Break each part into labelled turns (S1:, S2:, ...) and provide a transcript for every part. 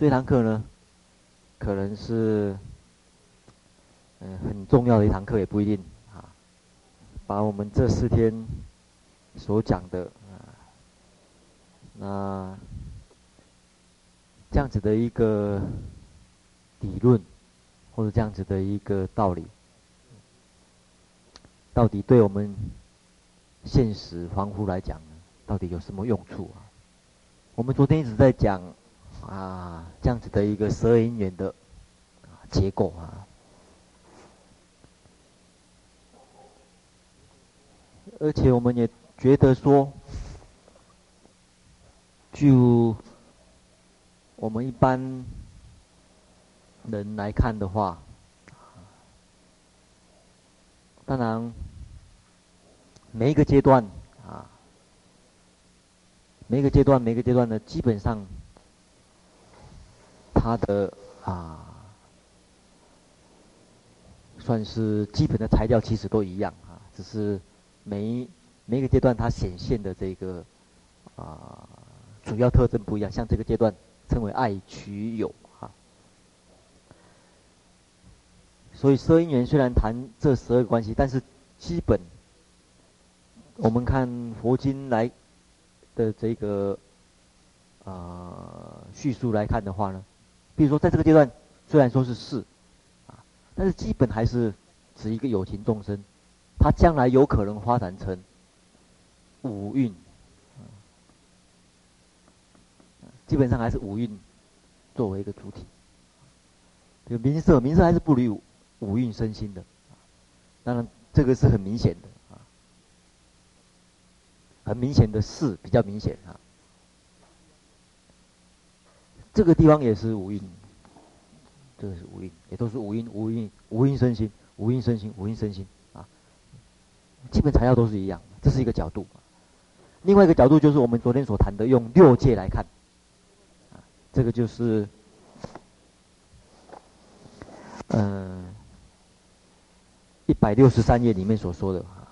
S1: 这堂课呢，可能是嗯很重要的一堂课，也不一定啊。把我们这四天所讲的啊，那这样子的一个理论，或者这样子的一个道理，到底对我们现实防护来讲，到底有什么用处啊？我们昨天一直在讲啊，这样子的一个十二因缘的结构啊，而且我们也觉得说，就我们一般人来看的话，当然每一个阶段啊。每一个阶段，每一个阶段呢，基本上，它的啊，算是基本的材料其实都一样啊，只是每每一个阶段它显现的这个啊主要特征不一样。像这个阶段称为爱取有啊，所以收音员虽然谈这十二个关系，但是基本我们看佛经来。的这个啊叙述来看的话呢，比如说在这个阶段虽然说是四啊，但是基本还是指一个有情众生，他将来有可能发展成五蕴，基本上还是五蕴作为一个主体。这个名色，名色还是不离五蕴身心的，当然这个是很明显的啊。很明显的四比较明显啊，这个地方也是五蕴，这个是五蕴，也都是五蕴，五蕴，五蕴身心，五蕴身心，五蕴身心啊，基本材料都是一样，这是一个角度。另外一个角度就是我们昨天所谈的，用六界来看，啊，这个就是，嗯，一百六十三页里面所说的啊。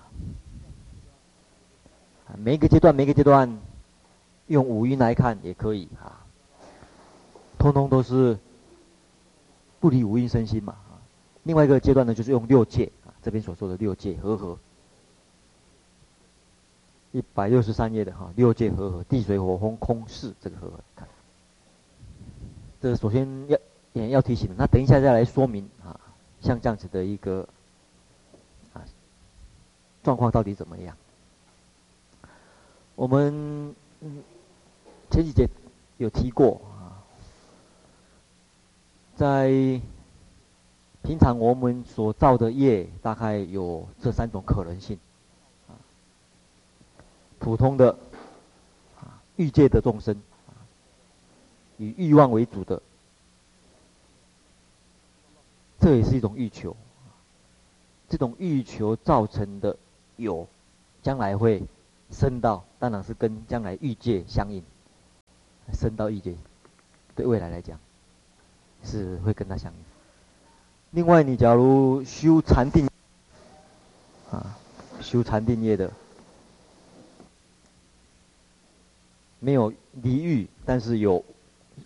S1: 每一个阶段，每一个阶段，用五音来看也可以啊，通通都是不离五蕴身心嘛。另外一个阶段呢，就是用六界啊，这边所说的六界和合，一百六十三页的哈，六界和合，地水火风空四这个和合看。这首先要也要提醒，那等一下再来说明啊，像这样子的一个啊状况到底怎么样？我们嗯前几节有提过，在平常我们所造的业，大概有这三种可能性啊。普通的啊，欲界的众生，以欲望为主的，这也是一种欲求。这种欲求造成的有，将来会。升到当然是跟将来欲界相应，升到欲界，对未来来讲是会跟他相应。另外，你假如修禅定，啊，修禅定业的，没有离欲，但是有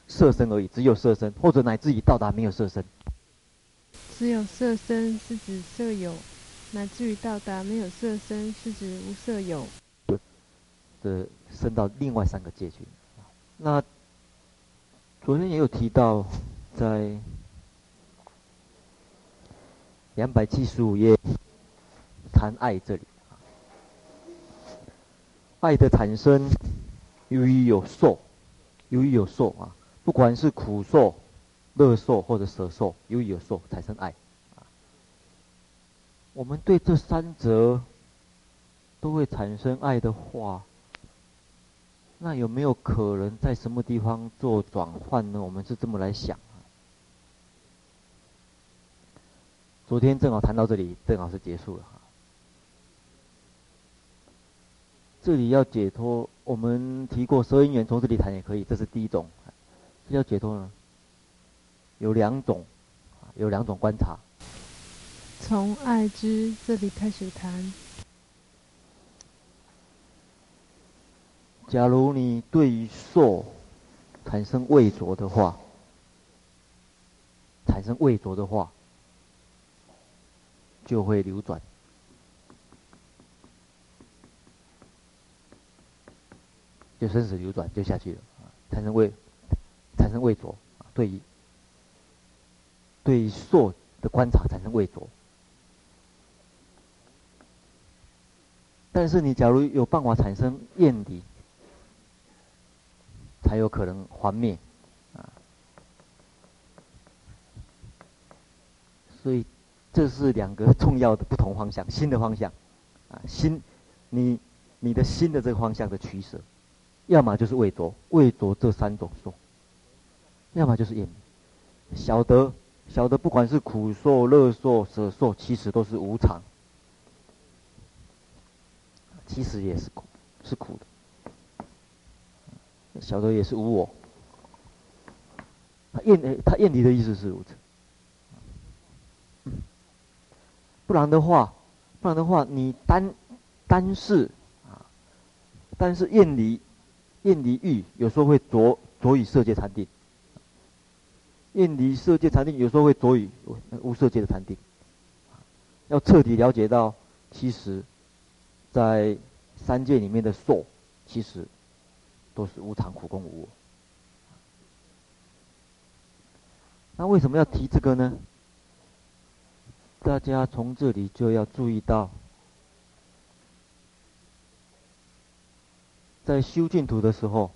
S1: 色身而已，只有色身，或者乃至于到达没有色身。
S2: 只有色身是指色有，乃至于到达没有色身是指无色有。
S1: 的升到另外三个界去，那昨天也有提到，在两百七十五页谈爱这里，爱的产生由于有受，由于有受啊，不管是苦受、乐受或者舍受，由于有受产生爱。我们对这三者都会产生爱的话。那有没有可能在什么地方做转换呢？我们是这么来想。昨天正好谈到这里，正好是结束了。这里要解脱，我们提过十二因缘，从这里谈也可以，这是第一种。要解脱呢，有两种，有两种观察。
S2: 从爱知这里开始谈。
S1: 假如你对于受产生畏着的话，产生畏着的话，就会流转，就生死流转就下去了啊，产生畏，产生畏着，对于对于受的观察产生畏着。但是你假如有办法产生厌离，才有可能还灭，啊，所以这是两个重要的不同方向，新的方向，啊，新，你你的新的这个方向的取舍，要么就是畏着，畏着这三种说，要么就是厌离，晓得晓得不管是苦受、乐受、舍受，其实都是无常。其实也是苦，是苦的。晓得也是无我。他厌他厌离的意思是如此。不然的话，不然的话，你单单是啊，单是厌离厌离欲，有时候会着着于色界禅定。厌离色界禅定，有时候会着于无色界的禅定。要彻底了解到，其实。在三界里面的受，其实都是无常、苦、空、无我。那为什么要提这个呢？大家从这里就要注意到，在修净土的时候，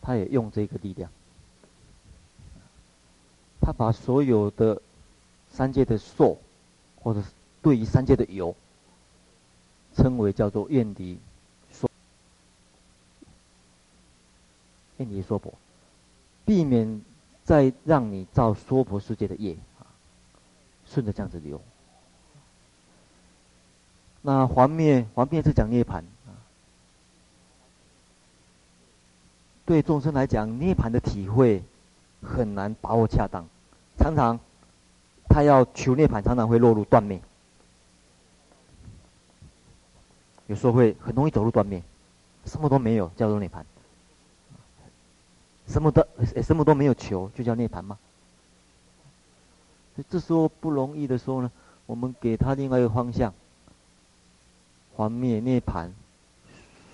S1: 他也用这个力量，他把所有的三界的受，或者是对于三界的有。称为叫做厌离说，厌离说婆，避免再让你造娑婆世界的业，顺着这样子流。那还灭还灭是讲涅槃啊，对众生来讲，涅槃的体会很难把握恰当，常常他要求涅槃，常常会落入断灭。有时候会很容易走入断灭，什么都没有叫做涅槃，什么都什么都没有求就叫涅槃吗？这时候不容易的时候呢，我们给他另外一个方向，还灭涅盘，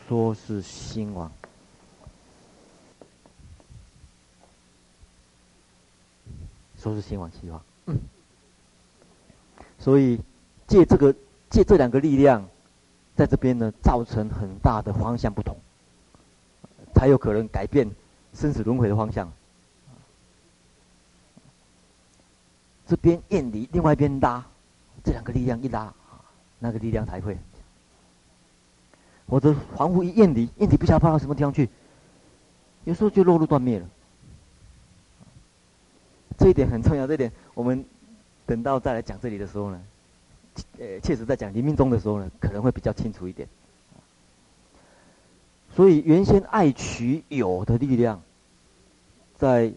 S1: 说是兴亡，说是兴亡希望，嗯，所以借这个借这两个力量。在这边呢，造成很大的方向不同，才有可能改变生死轮回的方向。这边厌离，另外一边拉，这两个力量一拉，那个力量才会。我的凡夫一厌离，厌离不晓得跑到什么地方去，有时候就落入断灭了。这一点很重要，这一点我们等到再来讲这里的时候呢。呃，确实在讲临命中的时候呢，可能会比较清楚一点。所以原先爱取有的力量，在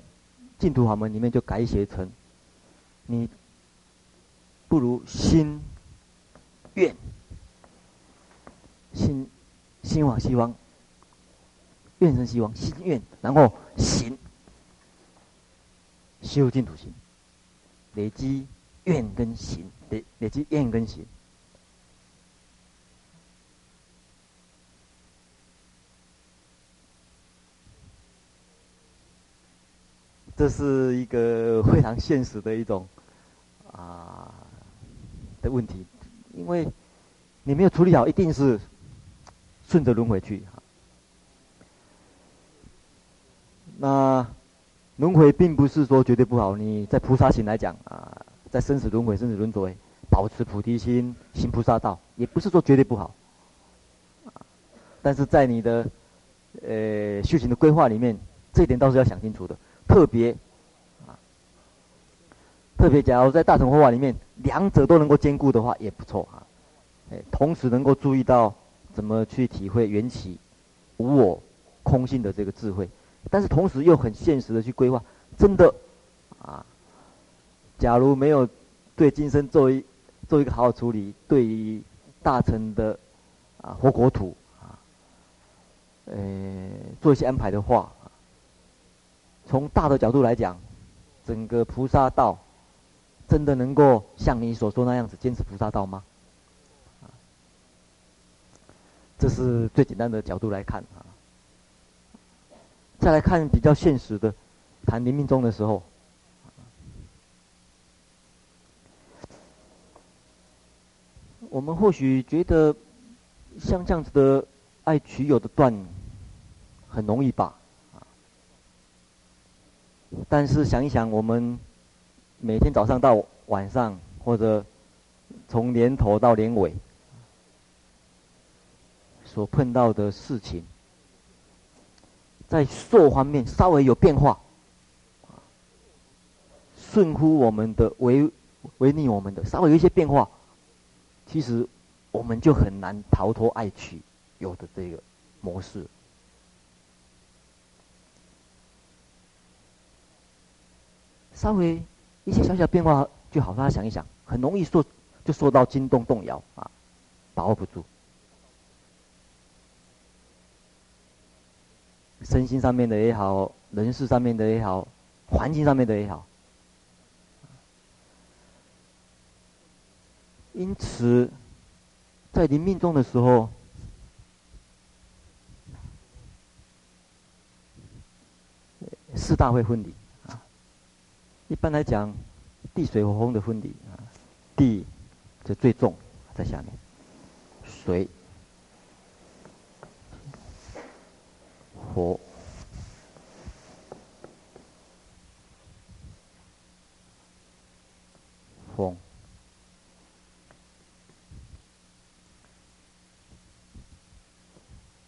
S1: 净土法门里面就改写成：你不如心愿，心心往西方，愿生西方，心愿，然后行修净土行，累积愿跟行。累累积愿跟行，这是一个非常现实的一种啊的问题，因为你没有处理好，一定是顺着轮回去。那轮回并不是说绝对不好，你在菩萨行来讲啊。在生死轮回、生死轮回，保持菩提心，行菩萨道，也不是说绝对不好。但是在你的呃修行的规划里面，这一点倒是要想清楚的。特别啊，特别假如在大乘佛法里面，两者都能够兼顾的话，也不错啊。哎同时能够注意到怎么去体会缘起、无我、空性的这个智慧，但是同时又很现实的去规划，真的啊。假如没有对今生做一做一个好好处理，对于大乘的啊活国土啊，呃做一些安排的话，从大的角度来讲，整个菩萨道真的能够像你所说那样子坚持菩萨道吗？这是最简单的角度来看啊。再来看比较现实的，谈临命终的时候，我们或许觉得像这样子的爱取有的断很容易吧，但是想一想，我们每天早上到晚上，或者从年头到年尾。所碰到的事情，在受方面稍微有变化，顺乎我们的，违违逆我们的，稍微有一些变化，其实我们就很难逃脱爱取有的这个模式。稍微一些小小变化就好，大家想一想，很容易受就受到惊动动摇啊，把握不住。身心上面的也好，人事上面的也好，环境上面的也好，因此，在临命中的时候，四大会分离啊。一般来讲，地水火风的分离啊，地就最重，在下面，水。火、风、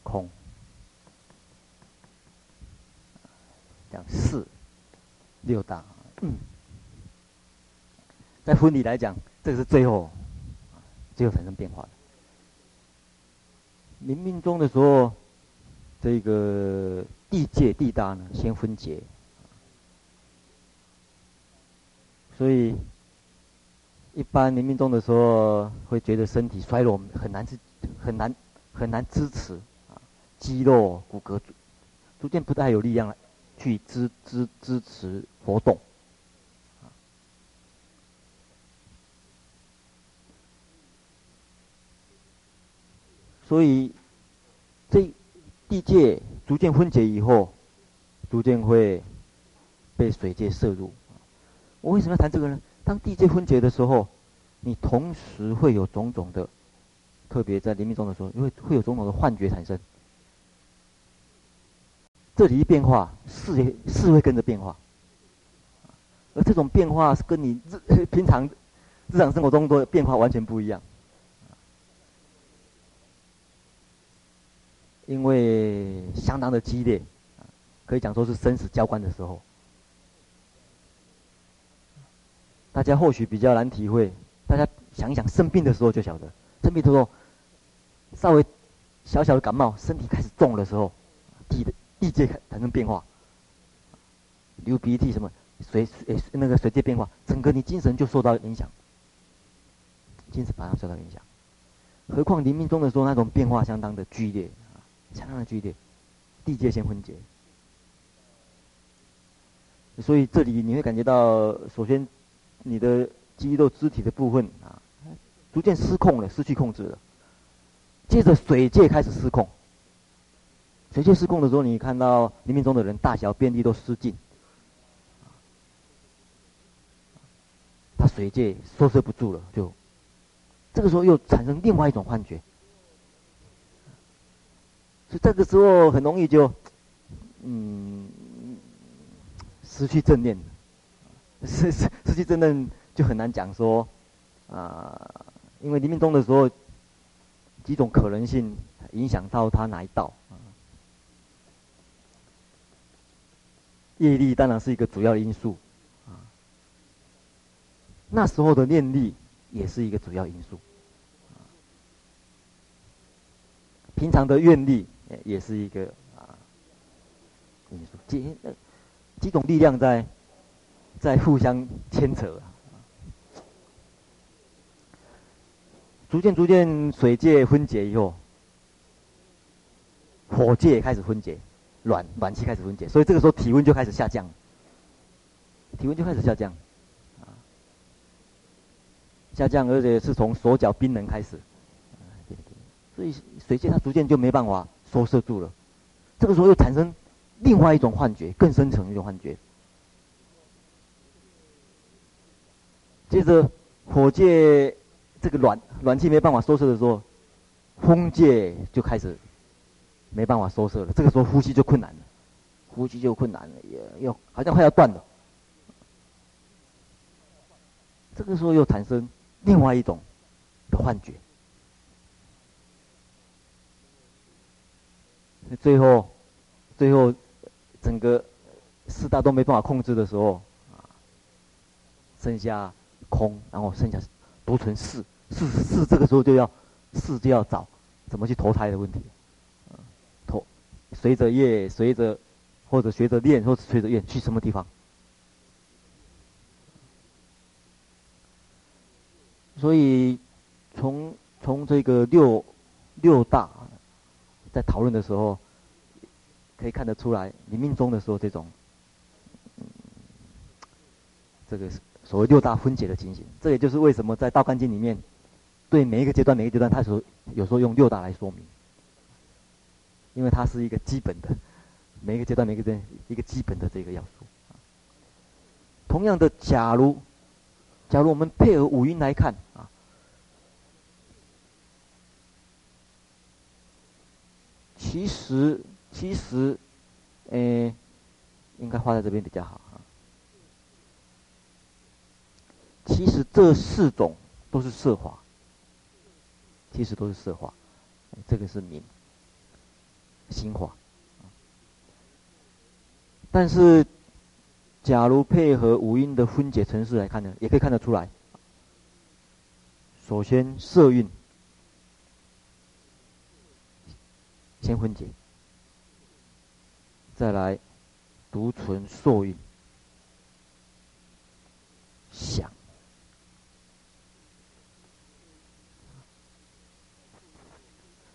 S1: 空，讲四六大。嗯，在分离来讲，这个是最后，最后产生变化的。临命终的时候。这个地界地大呢，先分解，所以一般临命终的时候，会觉得身体衰弱，很难支，很难很难支持啊，肌肉骨骼逐渐不太有力量了，去支支支持活动，所以这。地界逐渐分解以后，逐渐会被水界摄入。我为什么要谈这个呢？当地界分解的时候，你同时会有种种的，特别在临命终的时候，因为会有种种的幻觉产生。这里一变化，事也事会跟着变化。而这种变化是跟你日平常日常生活中的变化完全不一样。因为相当的激烈，可以讲说是生死交关的时候，大家或许比较难体会。大家想一想，生病的时候就晓得，生病的时候稍微小小的感冒，身体开始重的时候，地的地界产生变化，流鼻涕什么水诶那个水界变化，整个你精神就受到影响，精神马上受到影响。何况临命中的时候，那种变化相当的剧烈。相当的剧烈，地界先分解，所以这里你会感觉到，首先你的肌肉肢体的部分啊，逐渐失控了，失去控制了。接着水界开始失控，水界失控的时候，你看到临命终的人大小便利都失禁，他水界收摄不住了，就这个时候又产生另外一种幻觉。所以这个时候很容易就，嗯，失去正念，失失失去正念就很难讲说，啊，因为临命终的时候，几种可能性影响到他哪一道，业力当然是一个主要因素，啊，那时候的念力也是一个主要因素，啊。平常的愿力。也是一个啊，因素几几种力量在在互相牵扯啊，逐渐逐渐水界分解以后，火界开始分解，暖暖气开始分解，所以这个时候体温就开始下降，体温就开始下降，下降，而且是从手脚冰冷开始，所以水界它逐渐就没办法收摄住了，这个时候又产生另外一种幻觉，更深层一种幻觉。接着火界这个暖暖气没办法收摄的时候，风界就开始没办法收摄了，这个时候呼吸就困难了，呼吸就困难了，也又好像快要断了。这个时候又产生另外一种的幻觉，最后，最后整个四大都没办法控制的时候，啊，剩下空，然后剩下独存四，四四这个时候就要四就要找怎么去投胎的问题，投随着业，随着或者随着念，或者随着愿去什么地方。所以，从从这个六六大在讨论的时候，可以看得出来，你命中的时候这种，这个所谓六大分解的情形，这也就是为什么在《道干经》里面，对每一个阶段每一个阶段，它所有时候用六大来说明，因为它是一个基本的，每一个阶段每一个阶段一个基本的这个要素。同样的，假如。假如我们配合五音来看啊，其实其实，诶，应该画在这边比较好啊。其实这四种都是色化，其实都是色化，这个是明心法，但是。假如配合五音的分解程式来看呢，也可以看得出来。首先色蕴先分解，再来独存受蕴想。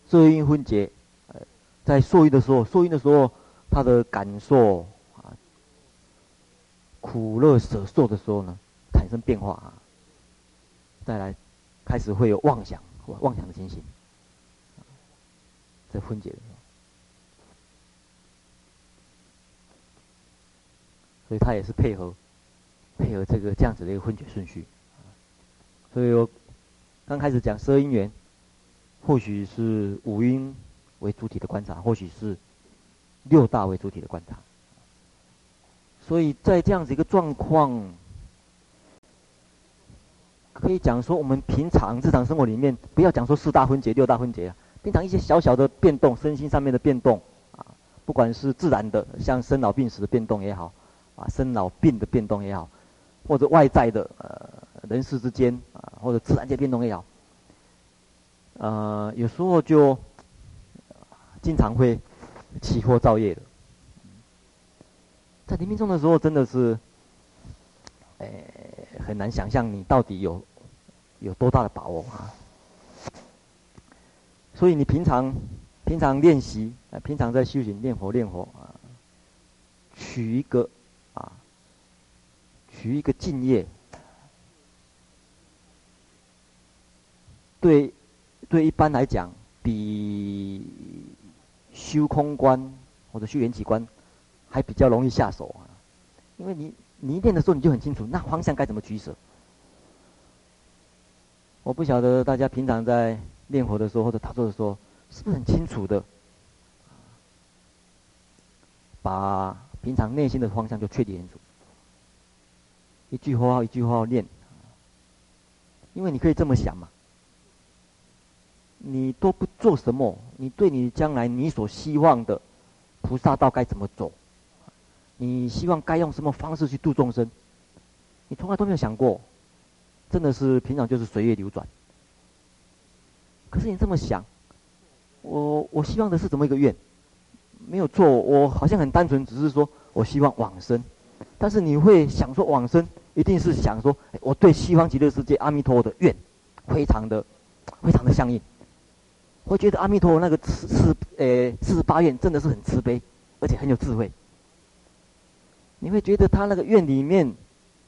S1: 色蕴分解，在受蕴的时候，受蕴的时候，他的感受啊。苦乐舍受的时候呢，产生变化啊。再来，开始会有妄想，妄想的情形，在分解的时候，所以它也是配合，配合这个这样子的一个分解顺序。所以我刚开始讲色因缘，或许是五音为主体的观察，或许是六大为主体的观察。所以在这样子一个状况，可以讲说，我们平常日常生活里面，不要讲说四大分解、六大分解啊，平常一些小小的变动，身心上面的变动啊，不管是自然的，像生老病死的变动也好，啊，生老病的变动也好，或者外在的呃人世之间啊，或者自然界变动也好，呃，有时候就经常会起惑造业的。在临命终的时候，真的是，诶，很难想象你到底有有多大的把握啊！所以你平常平常练习，啊，平常在修行念佛念佛啊，取一个啊，取一个敬业，对对，一般来讲，比修空观或者修缘起观。还比较容易下手啊，因为你你一练的时候你就很清楚那方向该怎么取舍。我不晓得大家平常在练佛的时候或者打坐的时候，是不是很清楚的，把平常内心的方向就确定清楚。一句话一句话念，因为你可以这么想嘛，你都不做什么，你对你将来你所希望的菩萨道该怎么走？你希望该用什么方式去度众生？你从来都没有想过，真的是平常就是随业流转。可是你这么想，我我希望的是怎么一个愿？没有错，我好像很单纯，只是说我希望往生。但是你会想说往生，一定是想说，我对西方极乐世界阿弥陀佛的愿，非常的非常的相应。我觉得阿弥陀佛那个四四诶四十八愿真的是很慈悲，而且很有智慧。你会觉得他那个愿里面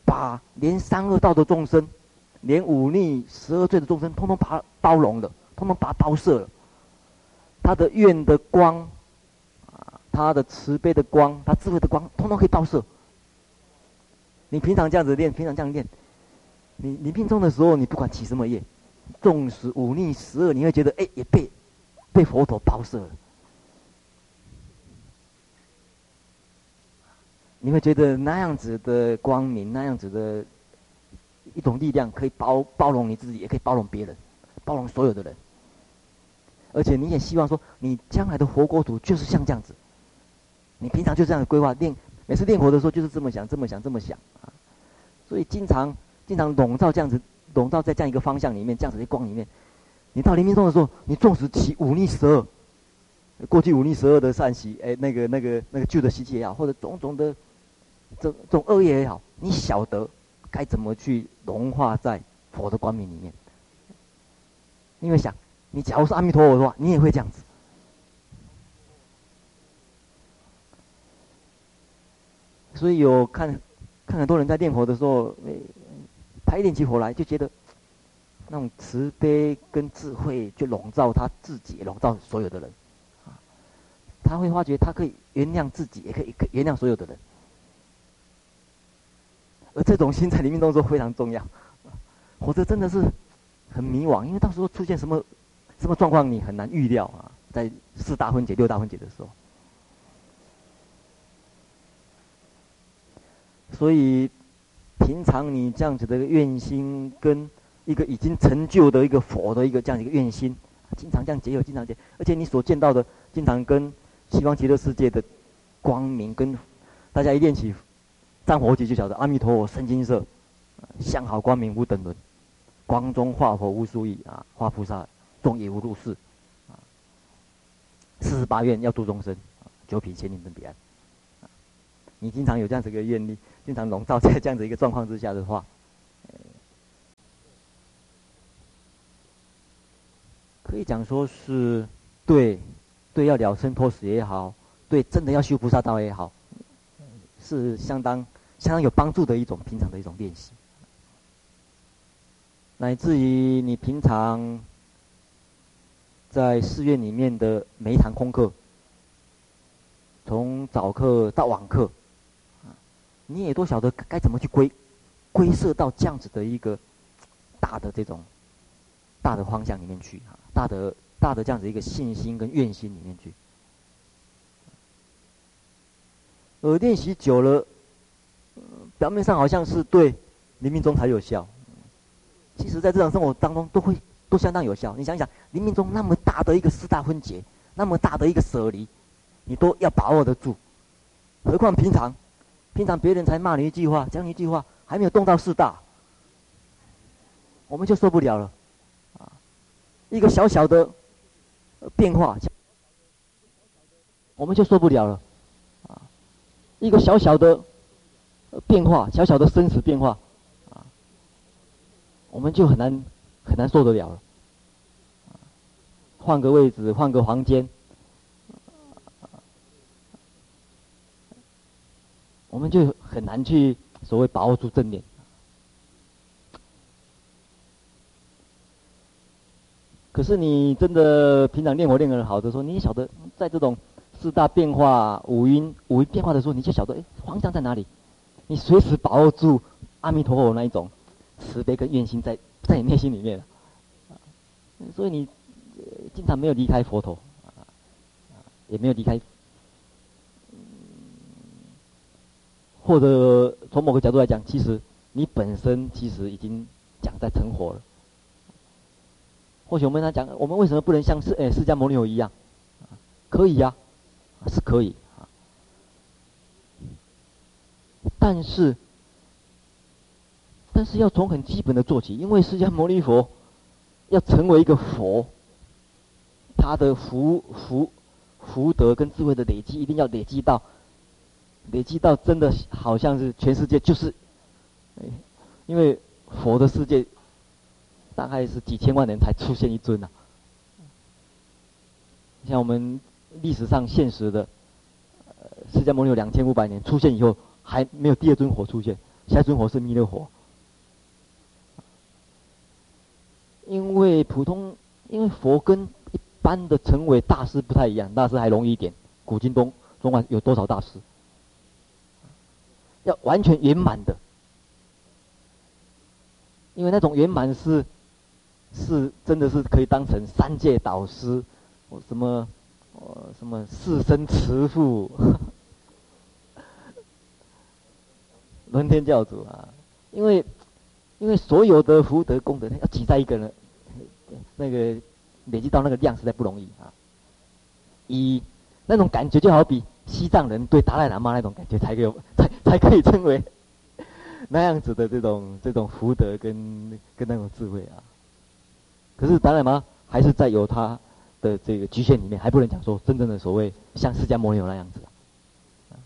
S1: 把连三恶道的众生，连五逆十二罪的众生，通通把包容了，通通把它包摄了。他的愿的光，啊，他的慈悲的光，他智慧的光，通通可以包摄。你平常这样子练，平常这样练，你你命终的时候，你不管起什么业，纵使五逆十二，你会觉得哎，也被被佛陀包摄了。你会觉得那样子的光明，那样子的一种力量，可以包包容你自己，也可以包容别人，包容所有的人。而且你也希望说，你将来的活国土就是像这样子。你平常就这样规划练，每次练活的时候就是这么想，这么想，这么想啊。所以经常经常笼罩这样子，笼罩在这样一个方向里面，这样子的光里面。你到临命终的时候，你纵使起五逆十二，过去五逆十二的善习，哎，那个那个那个旧的习气也好，或者种种的。这这种恶业也好，你晓得该怎么去融化在佛的光明里面。因为想，你假如是阿弥陀佛的话，你也会这样子。所以有看，看很多人在念佛的时候，他一念起佛来，就觉得那种慈悲跟智慧就笼罩他自己，笼罩所有的人。他会发觉，他可以原谅自己，也可以可原谅所有的人。而这种心在里面动作非常重要，否则真的是很迷惘，因为到时候出现什么什么状况，你很难预料啊。在四大分解、六大分解的时候，所以平常你这样子的一个愿心，跟一个已经成就的一个佛的一个这样一个愿心，经常这样结合，经常结，而且你所见到的，经常跟西方极乐世界的光明，跟大家一练起。战火起就晓得，阿弥陀佛身金色，相好光明无等伦，光中化佛无数亿啊，化菩萨众也无入世，啊，四十八愿要度众生，九品千里登彼岸。你经常有这样子一个愿力，经常笼罩在这样子一个状况之下的话，可以讲说是对，对要了生脱死也好，对真的要修菩萨道也好，是相当。相当有帮助的一种平常的一种练习，乃至于你平常在寺院里面的每一堂功课，从早课到晚课，你也都晓得该怎么去归归摄到这样子的一个大的这种大的方向里面去啊，大的大的这样子一个信心跟愿心里面去，而练习久了。表面上好像是对临命中才有效，其实在日常生活当中都会都相当有效。你想想，临命终那么大的一个四大分解，那么大的一个舍离，你都要把握得住。何况平常，平常别人才骂你一句话，讲你一句话，还没有动到四大，我们就受不了了。啊，一个小小的变化，我们就受不了了。啊，一个小小的。变化，小小的生死变化，啊，我们就很难很难受得了了。换个位置，换个房间，我们就很难去所谓把握住正念。可是你真的平常练佛练的好的时候，你也晓得在这种四大变化、五蕴五蕴变化的时候，你就晓得哎，方向在哪里？你随时把握住阿弥陀佛那一种慈悲跟愿心在在你内心里面，所以你经常没有离开佛陀，也没有离开，或者从某个角度来讲，其实你本身其实已经讲在成佛了。或许我们他讲，我们为什么不能像释诶释迦牟尼佛一样？可以呀，是可以。但是，但是要从很基本的做起，因为释迦牟尼佛要成为一个佛，他的福福福德跟智慧的累积，一定要累积到累积到真的好像是全世界就是，因为佛的世界大概是几千万年才出现一尊呐、啊，像我们历史上现实的，释迦牟尼有两千五百年出现以后。还没有第二尊佛出现，下尊佛是弥勒佛。因为普通，因为佛跟一般的成为大师不太一样，大师还容易一点。古今东中外有多少大师？要完全圆满的，因为那种圆满是，是真的是可以当成三界导师，什么，呃，什么四生慈父，轮天教主啊，因为。因为所有的福德功德，要挤在一个人，那个累积到那个量实在不容易啊。以那种感觉，就好比西藏人对达赖喇嘛那种感觉，才有才才可以称为 那样子的这种这种福德跟跟那种智慧啊。可是达赖喇嘛还是在有他的这个局限里面，还不能讲说真正的所谓像释迦牟尼那样子啊。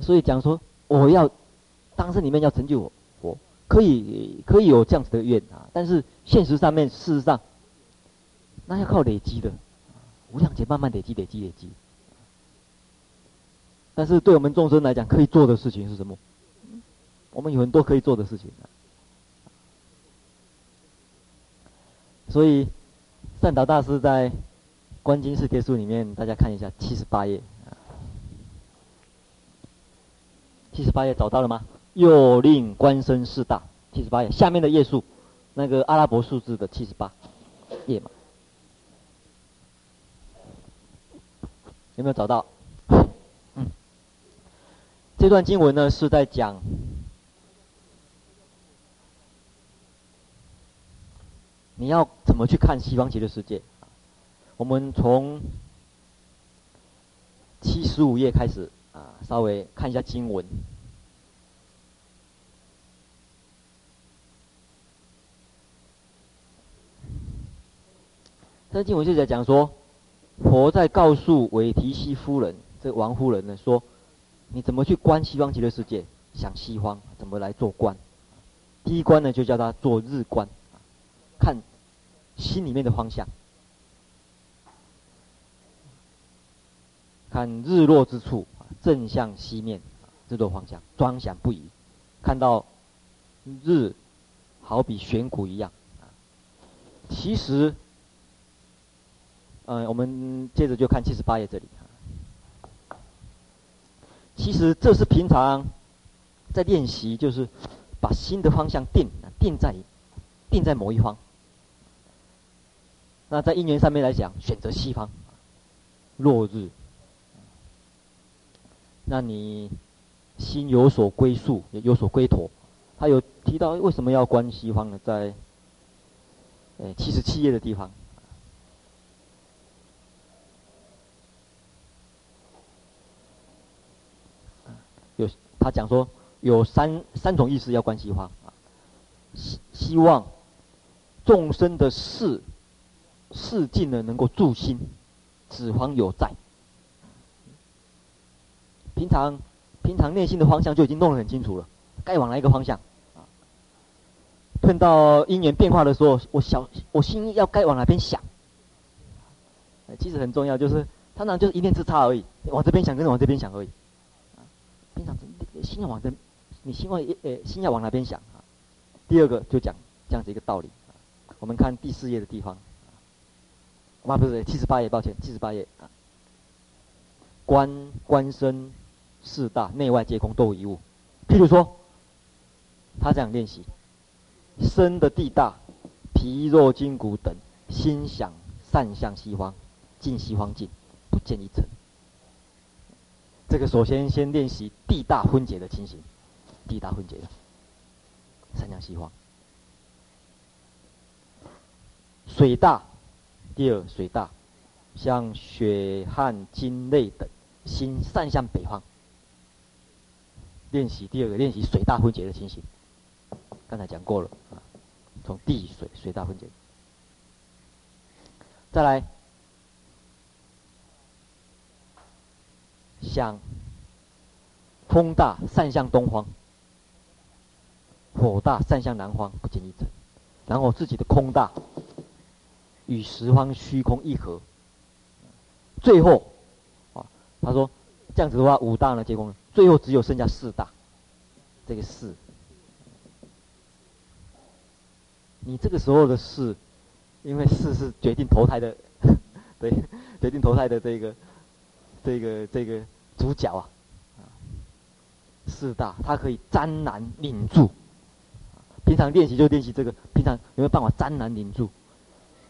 S1: 所以讲说我要。当时里面要成就我，我可以可以有这样子的愿啊，但是现实上面，事实上，那要靠累积的，无量劫慢慢累积累积累积。但是对我们众生来讲，可以做的事情是什么？我们有很多可以做的事情。所以，善导大师在《观经世帖书》里面，大家看一下七十八页啊，七十八页找到了吗？又令官身四大，七十八页下面的页数，那个阿拉伯数字的七十八页嘛，有没有找到？嗯，这段经文呢是在讲，你要怎么去看西方极乐世界？我们从七十五页开始啊，稍微看一下经文。这经文就在讲说，佛在告诉韦提希夫人，这王夫人呢说，你怎么去观西方极乐世界？想西方怎么来做观？第一观呢，就叫他做日观，看心里面的方向，看日落之处，正向西面，这种方向，专想不已，看到日好比悬鼓一样，其实。嗯，我们接着就看七十八页这里。其实这是平常在练习，就是把心的方向定定在定在某一方。那在因缘上面来讲，选择西方，落日。那你心有所归宿，有所归托。他有提到为什么要观西方呢？在呃七十七页的地方。他讲说有三三种意思要关系化啊，希希望众生的事事境呢能够助心，此方有在。平常平常内心的方向就已经弄得很清楚了，该往哪一个方向？碰到因缘变化的时候，我小我心要该往哪边想？其实很重要，就是常常就是一念之差而已，往这边想跟着往这边想而已。平常心要往这，你心往呃心要往哪边想啊？第二个就讲这样子一个道理。我们看第四页的地方，啊不是七十八页，抱歉，七十八页啊。官官身四大，内外皆空，都无一物。譬如说，他这样练习，身的地大，皮肉筋骨等，心想善向西方，尽西方尽，不见一尘。这个首先先练习地大分解的情形，地大分解的，三向西方。水大，第二水大，像血汗金泪等，心散向北方。练习第二个练习水大分解的情形，刚才讲过了啊，从地水水大分解，再来。想风大散向东方，火大散向南方，不见一尘。然后自己的空大与十方虚空一合。最后，啊，他说这样子的话，五大呢结空，最后只有剩下四大，这个四，你这个时候的四，因为四是决定投胎的，对，决定投胎的这个，这个这个主角啊，四大，它可以沾南领住，平常练习就练习这个，平常有没有办法沾南领住？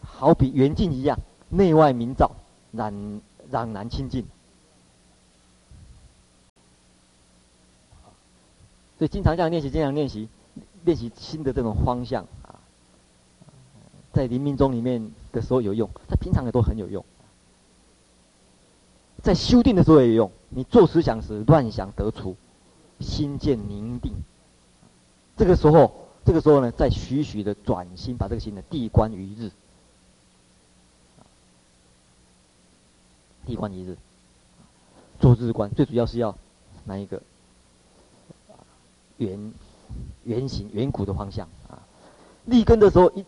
S1: 好比圆镜一样，内外明照，染染南清净。所以经常这样练习，经常练习，练习新的这种方向啊，在临命终里面的时候有用，在平常也都很有用，在修定的时候也用。你做思想时，乱想得除，心见宁定。这个时候，这个时候呢，再徐徐的转心，把这个心呢谛观于日，谛观于日，做日观，最主要是要哪一个？圆圆形圆鼓的方向啊，立根的时候一，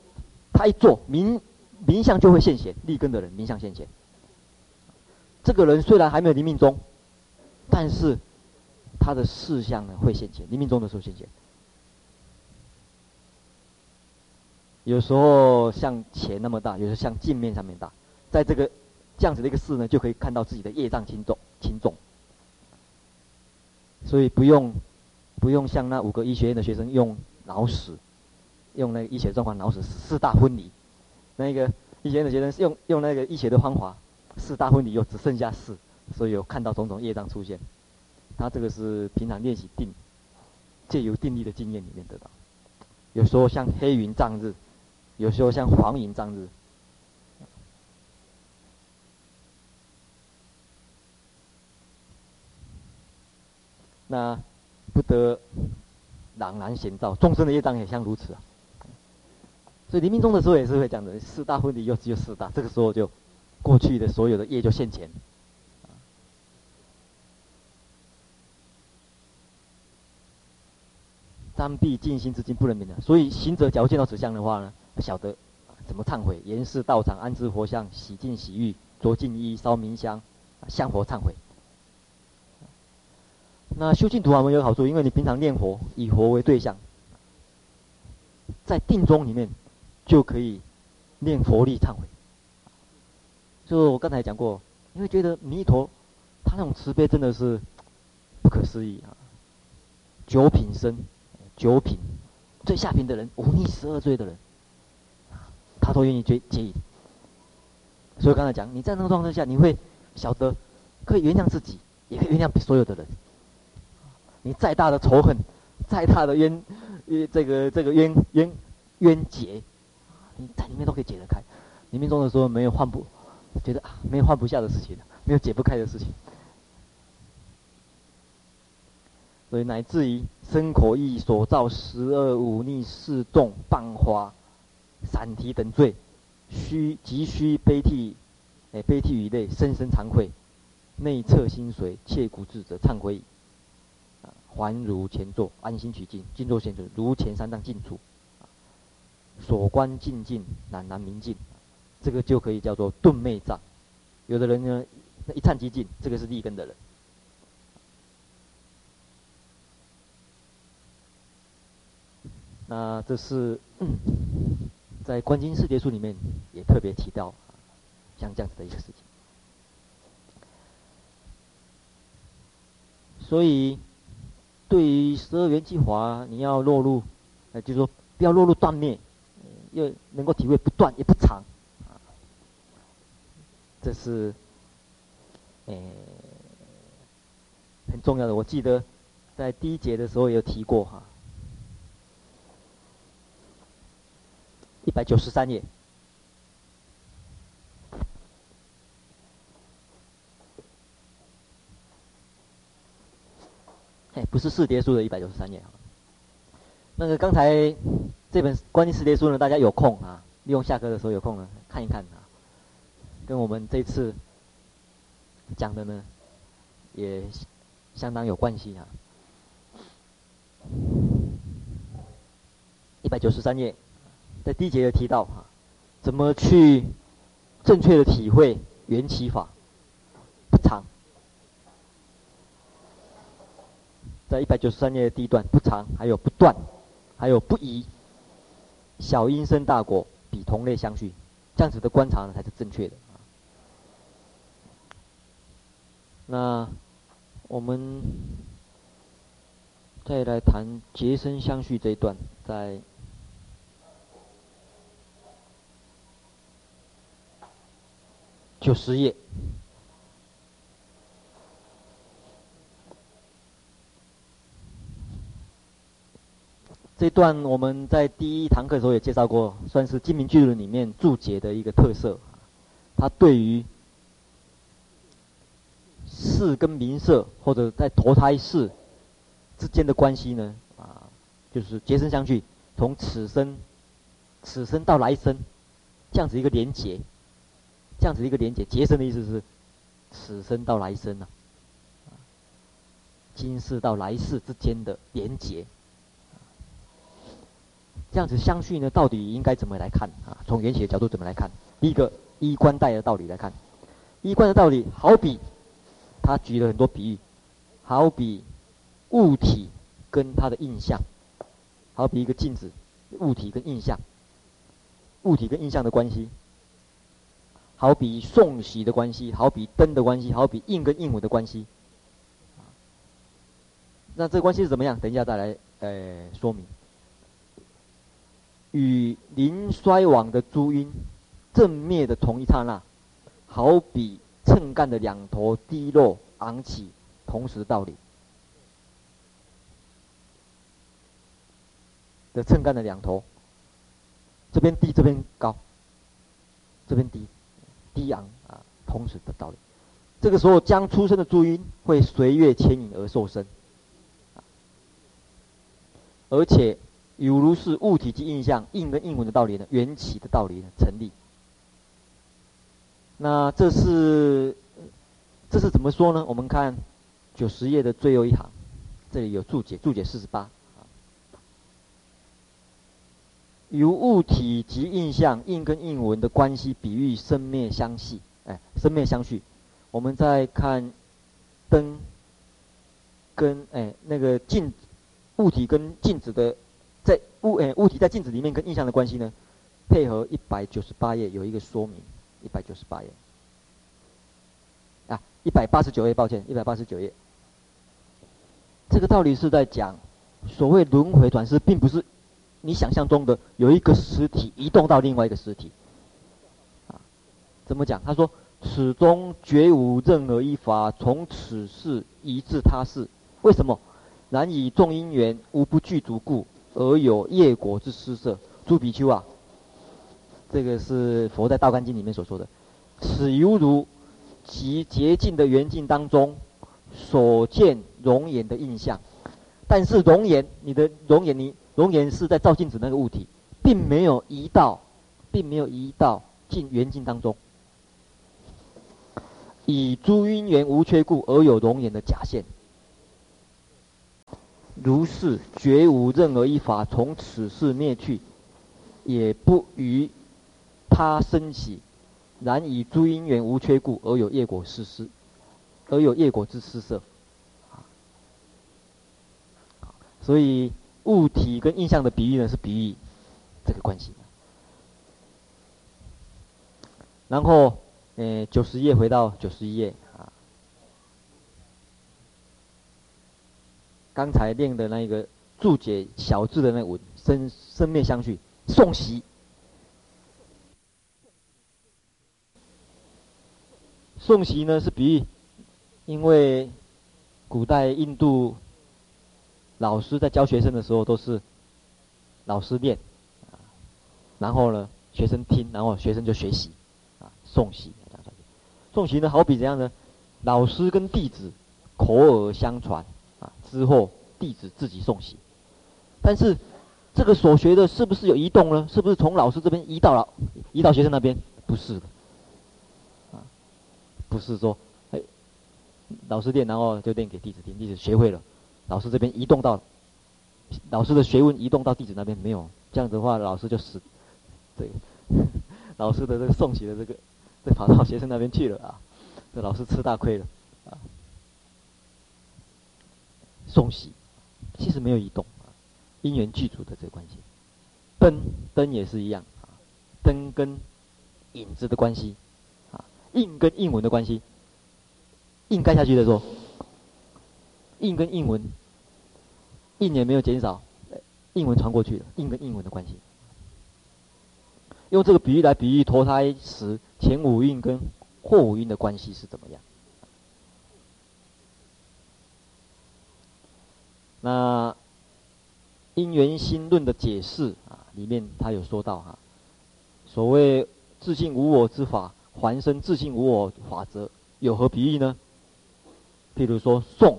S1: 他一做明明相就会现前，立根的人明相现前。这个人虽然还没有临命终，但是他的事项呢会现前，临命终的时候现前。有时候像钱那么大，有时候像镜面上面大，在这个这样子的一个事呢，就可以看到自己的业障轻重轻重，所以不用。不用像那五个医学院的学生用脑死，用那个医学状况脑死四大分离，那个医学院的学生用用那个医学的方法，四大分离又只剩下四，所以有看到种种业障出现。他这个是平常练习定，借由定力的经验里面得到。有时候像黑云障日，有时候像黄云障日。那。不得朗然显照，众生的业障也像如此啊。所以临命中的时候也是会讲的，四大分离又只有四大，这个时候就过去的所有的业就现前。瞻必净心之境不能明了，所以行者假如见到此相的话呢，不晓得怎么忏悔，严饰道场，安置佛像，洗净洗浴，着净衣，烧明香，向佛忏悔。那修净土法门有好处，因为你平常念佛，以佛为对象，在定中里面就可以念佛力忏悔。就我刚才讲过，你会觉得弥陀他那种慈悲真的是不可思议啊！九品生，九品最下品的人，忤逆十二罪的人，他都愿意接接引。所以刚才讲，你在那个状态下，你会晓得可以原谅自己，也可以原谅所有的人。你再大的仇恨，再大的冤，这个这个冤冤冤结，你在里面都可以解得开。临命中的时候没有换不，觉得啊没有放不下的事情，没有解不开的事情。所以乃至于身口意所造十恶忤逆四动谤华散提等罪，须急须悲涕，哎悲涕以泪，深深惭愧，内侧心随，切骨自责忏悔矣。还如前座，安心取静，静坐现前，如前三藏静处，所观静静，懒然明净，这个就可以叫做顿昧障。有的人呢，那一忏即尽，这个是立根的人。那这是、在《观经世牒书》里面也特别提到，像这样子的一个事情。所以。对于十二缘起法，你要落入，呃，就是说不要落入断灭，又能够体会不断也不长，这是，呃，很重要的。我记得在第一节的时候有提过哈，一百九十三页。哎，不是四叠书的一百九十三页。那个刚才这本观经四叠书呢，大家有空啊，利用下课的时候有空呢看一看啊，跟我们这次讲的呢也相当有关系啊。一百九十三页，在第一节有提到哈，怎么去正确的体会缘起法，不长。在一百九十三页的第一段，不长，还有不断，还有不移，小因生大果，比同类相续，这样子的观察呢才是正确的。那我们再来谈结生相续这一段，在九十页。这段我们在第一堂课的时候也介绍过，算是《金明巨论》里面注解的一个特色。它对于世跟名色，或者在投胎世之间的关系呢，啊，就是结生相续，从此生、此生到来生，这样子一个连结，这样子一个连结，结生的意思是此生到来生啊，今世到来世之间的连结。这样子相续呢，到底应该怎么来看啊？从缘起的角度怎么来看？第一个衣冠带的道理来看，衣冠的道理，好比他举了很多比喻，好比物体跟它的印象，好比一个镜子，物体跟印象，物体跟印象的关系，好比送喜的关系，好比灯的关系，好比应跟应闻的关系。那这个关系是怎么样？等一下再来呃说明。与临衰亡的朱茵正灭的同一刹那，好比秤杆的两头低落昂起，同时的道理。的秤杆的两头，这边低，这边高，这边低，低昂啊，同时的道理。这个时候，将出生的诸因会随月牵引而受生，而且。有如是物体及印象印跟印文的道理呢，缘起的道理呢成立。那这是这是怎么说呢？我们看九十页的最后一行，这里有注解，注解四十八。由物体及印象印跟印文的关系，比喻生灭相系。哎，生灭相续。我们再看灯跟哎那个镜物体跟镜子的。在物哎物体在镜子里面跟印象的关系呢，配合一百九十八页有一个说明，一百九十八页啊，一百八十九页，抱歉，一百八十九页。这个道理是在讲，所谓轮回转世，并不是你想象中的有一个实体移动到另外一个实体。啊，怎么讲？他说，始终绝无任何一法从此世移至他世，为什么？然以众因缘无不具足故。而有业果之施设，诸比丘啊，这个是佛在《道干经》里面所说的。此犹如极洁净的圆镜当中所见容颜的印象，但是容颜，你的容颜，你容颜是在照镜子那个物体，并没有移到，并没有移到镜圆镜当中，以诸因缘无缺故而有容颜的假现。如是，绝无任何一法从此世灭去，也不于他生起。然以诸因缘无缺故，而有业果施施，而有业果之施设。所以物体跟印象的比喻呢，是比喻这个关系。然后，呃，九十页回到九十一页啊。刚才念的那个注解小字的那个文，生生灭相续，送喜。送喜呢是比喻，因为古代印度老师在教学生的时候都是老师念，然后呢学生听，然后学生就学习，啊送喜，送喜呢好比怎样呢？老师跟弟子口耳相传。啊之后，弟子自己送喜，但是这个所学的是不是有移动呢？是不是从老师这边移到了，移到学生那边？不是的，不是说，哎，老师念，然后就念给弟子听，弟子学会了，老师这边移动到，老师的学问移动到弟子那边没有，这样子的话，老师就死，对，老师的这个送喜的这个，就跑到学生那边去了啊，这老师吃大亏了啊。送喜其实没有移动啊，因缘具足的这个关系。灯灯也是一样啊，灯跟影子的关系，印跟印文的关系。印盖下去的时候，印跟印文，印也没有减少，印文传过去了，印跟印文的关系。用这个比喻来比喻投胎时前五蕴跟后五蕴的关系是怎么样？那因缘心论的解释啊，里面他有说到哈、所谓自性无我之法，还生自信无我法则，有何比喻呢？譬如说送，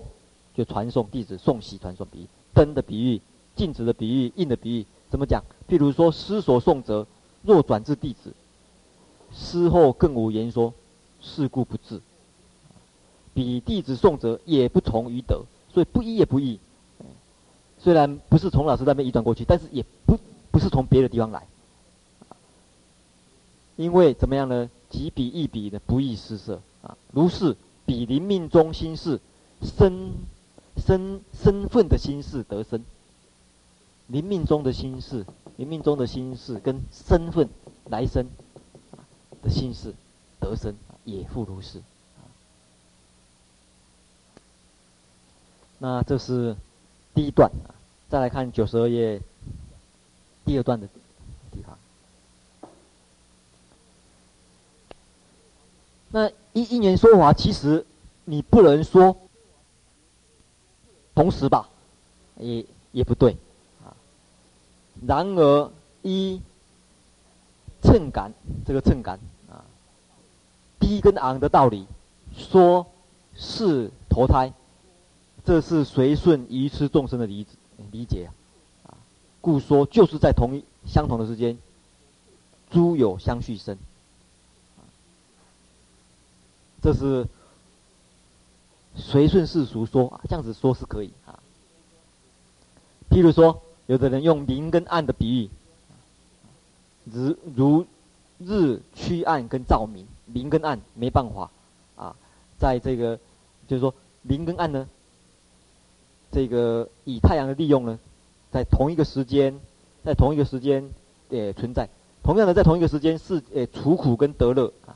S1: 就传送弟子送喜传送比喻，灯的比喻，镜子的比喻，印的比喻，怎么讲？譬如说师所送则，若转至弟子，师后更无言说，是故不至。彼弟子送者也不从于德，所以不依也不异。虽然不是从老师那边移转过去，但是也不不是从别的地方来，因为怎么样呢？即彼亦彼的不易失色啊，如是比临命中心事，身身身份的心事得生。临命中的心事，临命中的心事跟身份来生的心事得生也复如是。那这是第一段。再来看九十二页第二段的地方。那一一年说法，其实你不能说同时吧，也也不对啊。然而一秤杆，这个秤杆啊，低跟昂的道理，说是投胎，这是随顺愚痴众生的理。理解啊，故说就是在同一相同的时间，诸有相续生，这是随顺世俗说啊，这样子说是可以啊。譬如说，有的人用明跟暗的比喻，如如日趋暗跟照明，明跟暗没办法啊，在这个就是说明跟暗呢。这个以太阳的利用呢，在同一个时间，在同一个时间也存在，同样的在同一个时间是诶除苦跟得乐啊。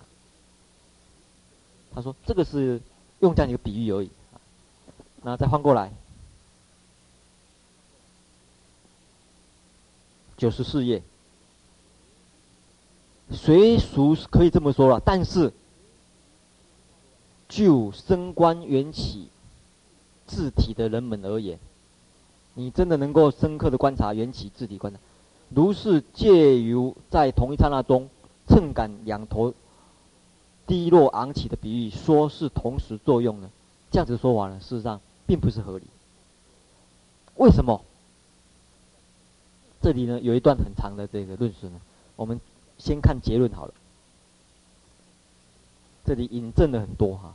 S1: 他说这个是用这样一个比喻而已。那再换过来，九十四页，随俗可以这么说了，但是就升观缘起。自体的人们而言，你真的能够深刻的观察缘起自体观察，如是借由在同一刹那中，乘感两头低落昂起的比喻，说是同时作用呢？这样子说完了，事实上并不是合理。为什么？这里呢有一段很长的这个论述呢，我们先看结论好了。这里引证的很多哈。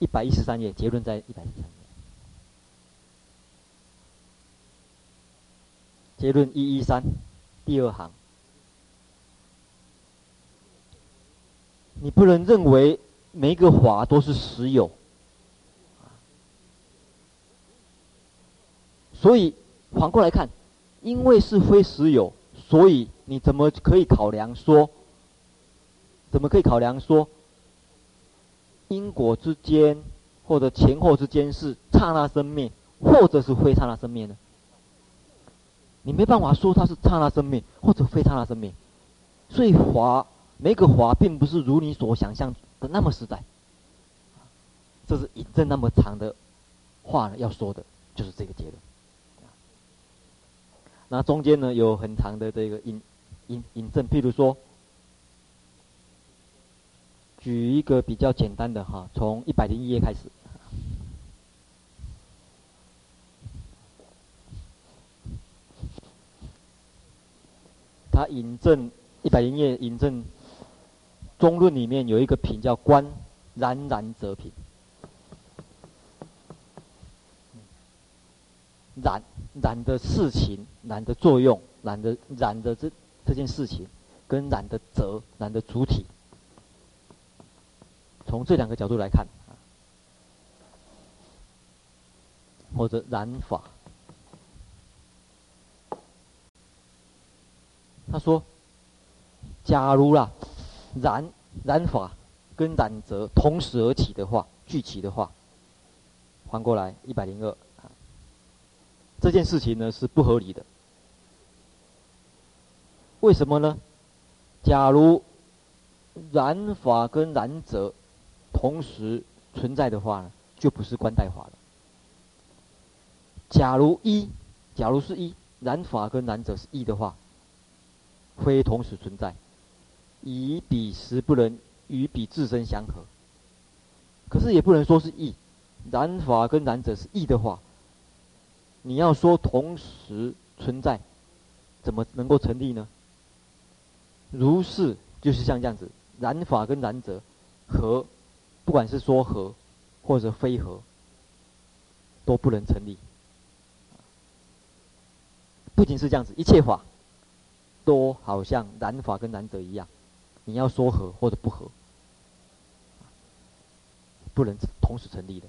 S1: 一百一十三页，结论在一百一十三页。结论一一三，第二行。你不能认为每一个法都是实有，所以反过来看，因为是非实有，所以你怎么可以考量说？怎么可以考量说？因果之间，或者前后之间是刹那生灭，或者是非刹那生灭呢？你没办法说它是刹那生灭，或者非刹那生灭。所以法，每个法并不是如你所想象的那么实在。这是引证那么长的话，要说的就是这个结论。那中间呢，有很长的这个引引引证，譬如说。举一个比较简单的哈，从一百零一页开始。他引证一百零一页引证中论里面有一个品叫观然然则品，然然的事情，然的作用，然的然的这这件事情，跟然的则，然的主体。从这两个角度来看，或者染法。他说：“假如啦，染染法跟染则同时而起的话，聚起的话，还过来一百零二。这件事情呢是不合理的。为什么呢？假如染法跟染则同时存在的话呢，就不是观代法了。假如一，假如是一，染法跟染则是一的话。”非同时存在，以彼时不能与彼自身相合。可是也不能说是异，然法跟然者是异的话，你要说同时存在，怎么能够成立呢？如是就是像这样子，然法跟然者合，不管是说合或者非合，都不能成立。不仅是这样子，一切法。都好像然法跟然者一样，你要说合或者不合，不能同时成立的。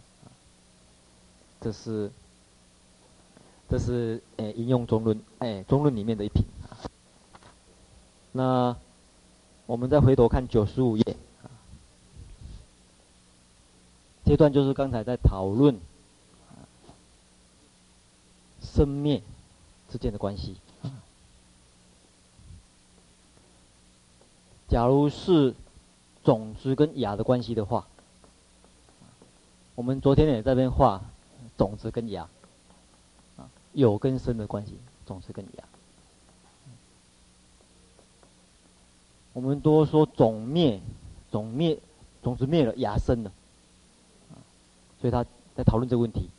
S1: 这是，这是诶引用中论诶中论里面的一品。那我们再回头看九十五页，这段就是刚才在讨论生灭之间的关系。假如是种子跟芽的关系的话，我们昨天也在那边画种子跟芽，啊，有跟生的关系，种子跟芽。我们都说种灭，种灭，种子灭了，芽生了，所以他在讨论这个问题。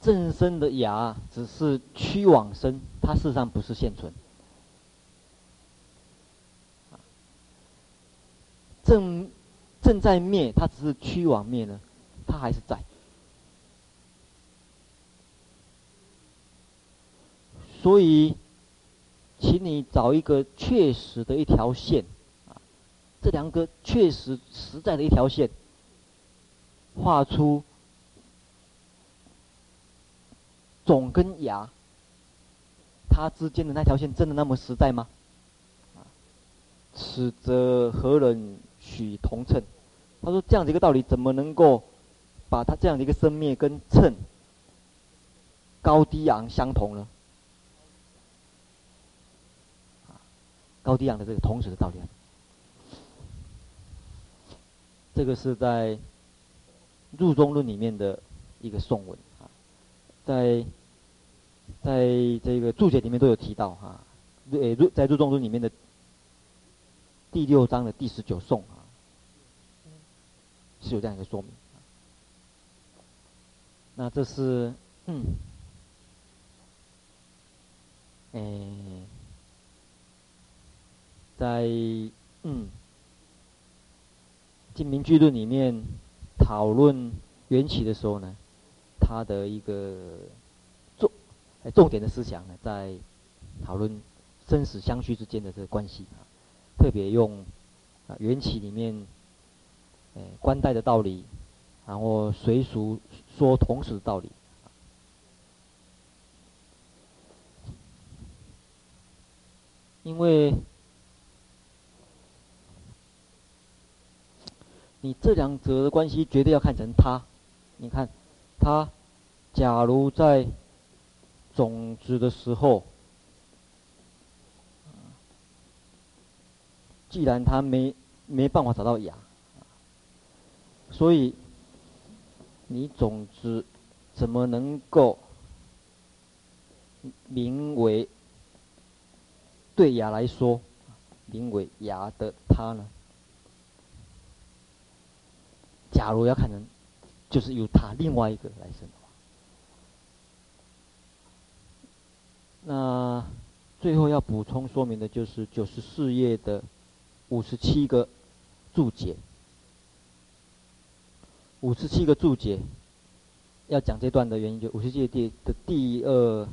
S1: 正生的芽只是趋往生，它事实上不是现存。正正在灭，它只是趋往灭呢，它还是在。所以，请你找一个确实的一条线，啊，这两个确实实在的一条线，画出种跟芽，它之间的那条线真的那么实在吗？此则何人？取同称，他说这样的一个道理，怎么能够把他这样的一个生灭跟称高低昂相同呢？高低昂的这个同时的道理，这个是在入中论里面的一个颂文啊，在在这个注解里面都有提到哈，呃入在入中论里面的第六章的第十九颂。是有这样一个说明，那这是嗯，哎，在嗯，《金明巨论》里面讨论缘起的时候呢，他的一个重重点的思想呢，在讨论生死相续之间的这个关系啊，特别用啊缘起里面。观待的道理，然后随俗说同时的道理。因为，你这两者的关系绝对要看成他。你看，他假如在种子的时候，既然他没没办法找到芽。所以，你总之怎么能够名为对芽来说，名为芽的他呢？假如要看成，就是由他另外一个来生的话，那最后要补充说明的就是九十四页的五十七个注解。五十七个注解，要讲这段的原因，就五十七页的第二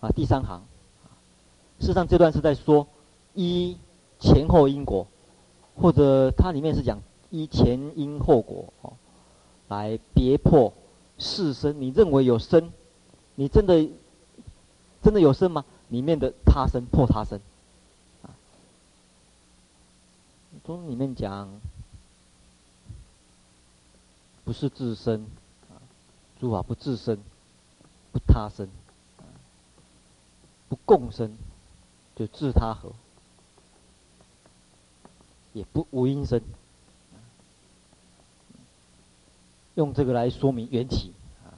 S1: 啊第三行。事实上，这段是在说一前后因果，或者它里面是讲一前因后果哦，来别破四身，你认为有身，你真的真的有身吗？里面的他身破他身，啊，中里面讲，不是自身，啊，诸法不自身，不他身，不共生，就自他合，也不无因生。用这个来说明缘起，啊，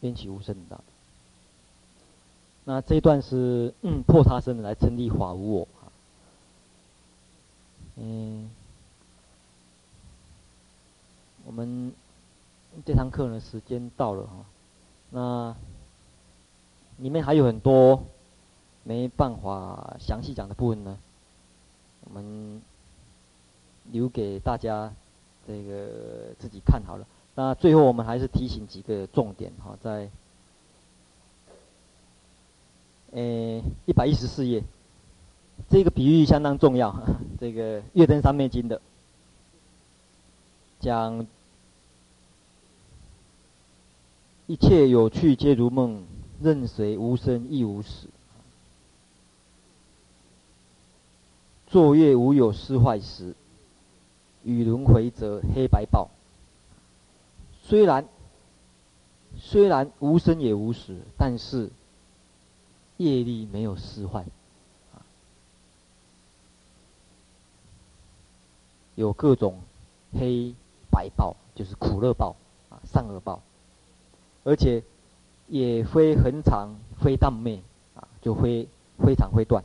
S1: 缘起无生的道。那这一段是嗯破他身的来成立法无我，嗯，我们这堂课呢时间到了哈，那里面还有很多没办法详细讲的部分呢，我们。留给大家这个自己看好了。那最后我们还是提醒几个重点哈，在诶一百一十四页，这个比喻相当重要。这个《月灯三昧经》的讲一切有趣皆如梦，任谁无生亦无死，作业无有失坏时。与轮回则黑白报。虽然虽然无生也无死，但是业力没有失坏，有各种黑白报，就是苦乐报啊，善恶报，而且也非恒常，非当灭啊，就非非常会断。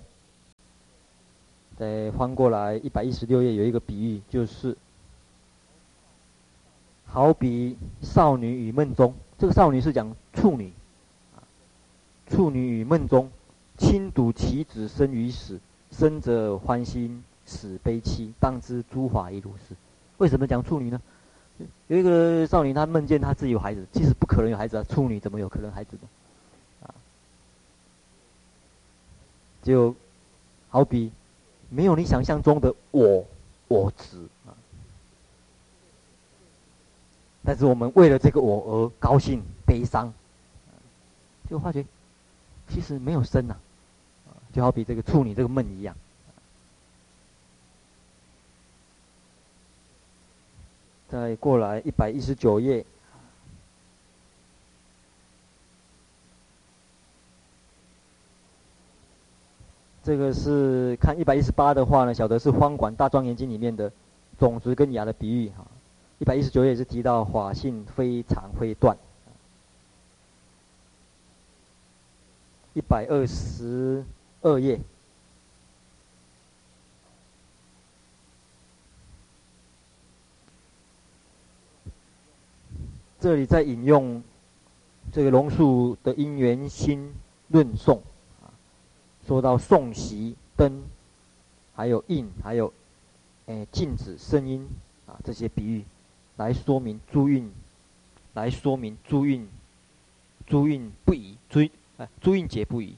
S1: 再翻过来一百一十六页，有一个比喻，就是好比少女与梦中，这个少女是讲处女，处女与梦中，亲睹其子生与死，生者欢欣，死悲戚，当知诸法亦如是。为什么讲处女呢？有一个少女，她梦见她自己有孩子，其实不可能有孩子啊，处女怎么有可能孩子呢？啊，就好比。没有你想象中的我我执啊，但是我们为了这个我而高兴悲伤，就发觉其实没有生呐，就好比这个处女这个梦一样。再过来一百一十九页。这个是看一百一十八的话呢，晓得是《方广大庄严经》里面的种子跟芽的比喻哈。一百一十九页是提到法性非常会断。一百二十二页，这里在引用这个龙树的《因缘心论颂》。啊说到颂息灯，还有印，还有，诶镜子声音啊这些比喻，来说明朱韵，来说明朱韵，朱韵不移，朱哎朱韵节不移，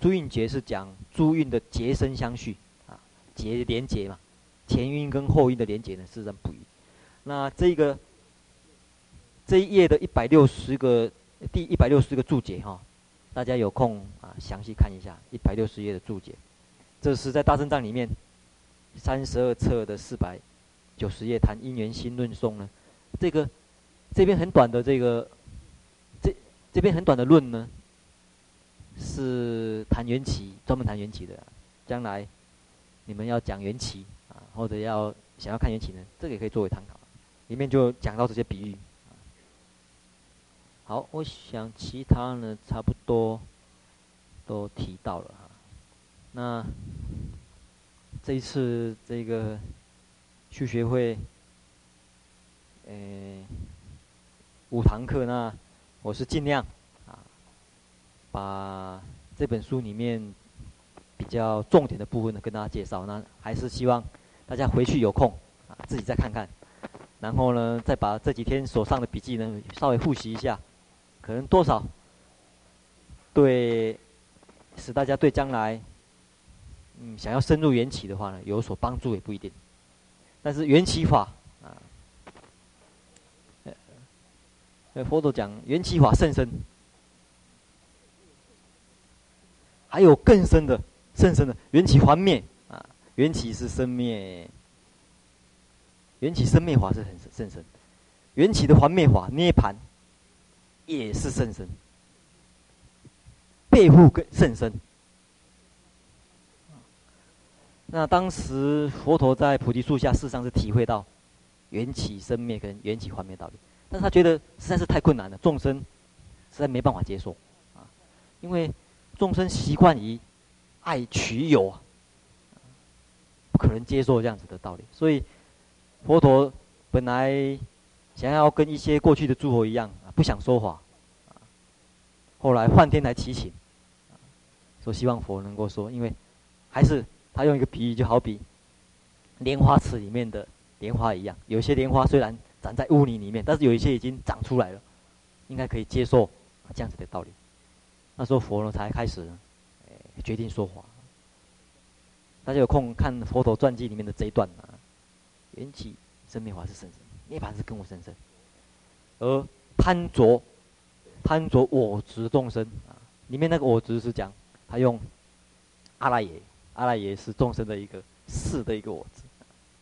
S1: 朱韵节是讲朱韵的节生相续啊，劫连结嘛，前蕴跟后蕴的连结呢，事实上不移。那这个这一页的一百六十个第一百六十个注解哈。大家有空啊，详细看一下一百六十页的注解。这是在大正藏里面三十二册的四百九十页谈因缘心论颂呢。这个这边很短的这个这这边很短的论呢，是谈缘起，专门谈缘起的。将来你们要讲缘起啊，或者要想要看缘起呢，这个也可以作为参考。里面就讲到这些比喻。好，我想其他呢，差不多都提到了哈。那这一次这个续学会，呃，五堂课呢，我是尽量啊，把这本书里面比较重点的部分呢，跟大家介绍。那还是希望大家回去有空啊，自己再看看，然后呢，再把这几天手上的笔记呢，稍微复习一下。可能多少对使大家对将来嗯想要深入缘起的话呢，有所帮助也不一定。但是缘起法啊，佛陀讲缘起法甚深，还有更深的、甚深的缘起还灭啊！缘起是生灭，缘起生灭法是很甚深，缘起的还灭法涅槃也是甚深，背负更甚深。那当时佛陀在菩提树下，事实上是体会到缘起生灭跟缘起幻灭道理。但是他觉得实在是太困难了，众生实在没办法接受，啊，因为众生习惯于爱取有，不可能接受这样子的道理。所以佛陀本来想要跟一些过去的诸佛一样，不想说法，后来梵天来祈请，说希望佛能够说，因为还是他用一个比喻，就好比莲花池里面的莲花一样，有些莲花虽然。长在污泥里面，但是有一些已经长出来了，应该可以接受这样子的道理。那时候佛呢才开始，欸、决定说法。大家有空看佛陀传记里面的这一段啊，缘起生灭法是甚深，涅槃是更为甚深。而贪着贪着我执众生啊，里面那个我执是讲他用阿赖耶，阿赖耶是众生的一个是的一个我执，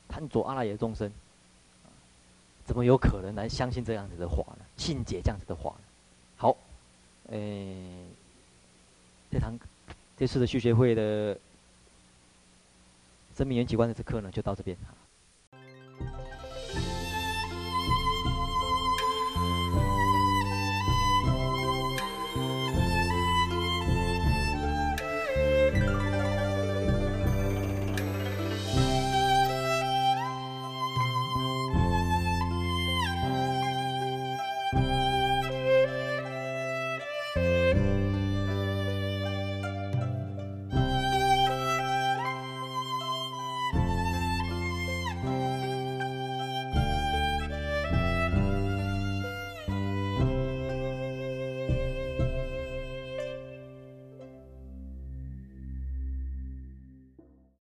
S1: 贪着阿赖耶众生。怎么有可能来相信这样子的话呢？信解这样子的话呢？好，诶、这堂这次的续学会的生命缘起观的这课呢，就到这边。